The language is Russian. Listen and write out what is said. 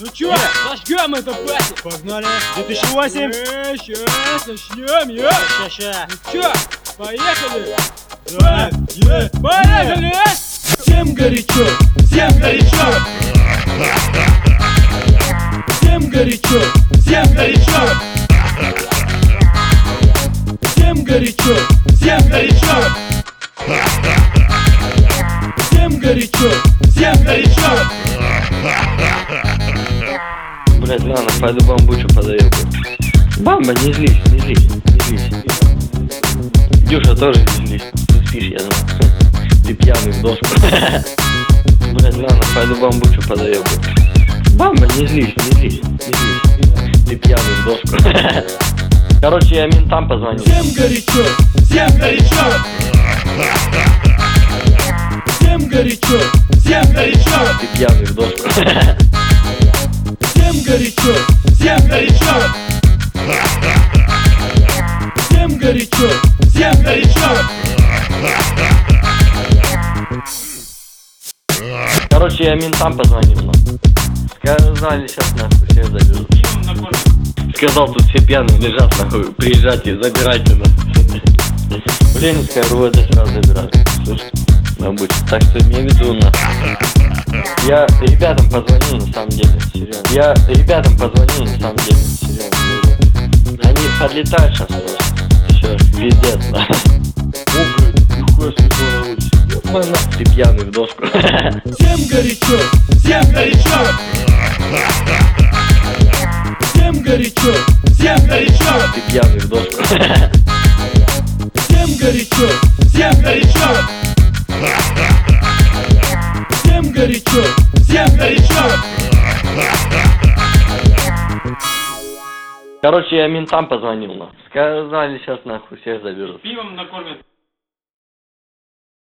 Ну чё, зажгем это пати! Погнали. 2008. Э, Сейчас начнем, я! Ща, ща. Ну чё, поехали! Давай. Е. Поехали! Всем горячо, всем горячо! Всем горячо, всем горячо! Всем горячо, всем горячо! Всем горячо, всем горячо! Блять, ладно, пойду бамбучу подаю. Бамба, не злись, не злись, не злись. Дюша тоже не злись. Ты спишь, я думаю. Ты пьяный в доску. Блять, ладно, пойду бамбучу подаю. Бамба, не злись, не злись, не злись. Ты пьяный в доску. Короче, я ментам позвонил. Всем горячо, всем горячо! Всем горячо, всем горячо! Ты пьяный в доску. Горячо, всем горячо! Всем горячо, всем горячо! Короче, я ментам позвонил. ну. Сказали, сейчас нахуй всех заберут. Сказал, тут все пьяные лежат, нахуй, приезжайте, забирайте нас. В Ленинское РУВД сразу забирают, слышь, бабуч. Так что имей в виду, нахуй. Я ребятам позвонил, на самом деле, серьезно. Я ребятам позвонил, на самом деле, серьезно. Они подлетают сейчас. Все, пиздец, нахуй. О, блядь, нихуя. Ой, нахуй, ты пьяный в доску. Всем горячо, всем горячо! Всем горячо, всем горячо! Ты пьяный Горячо, всем горячо! Короче, я ментам позвонил, нахуй. Сказали, сейчас нахуй всех заберут. Пивом накормят.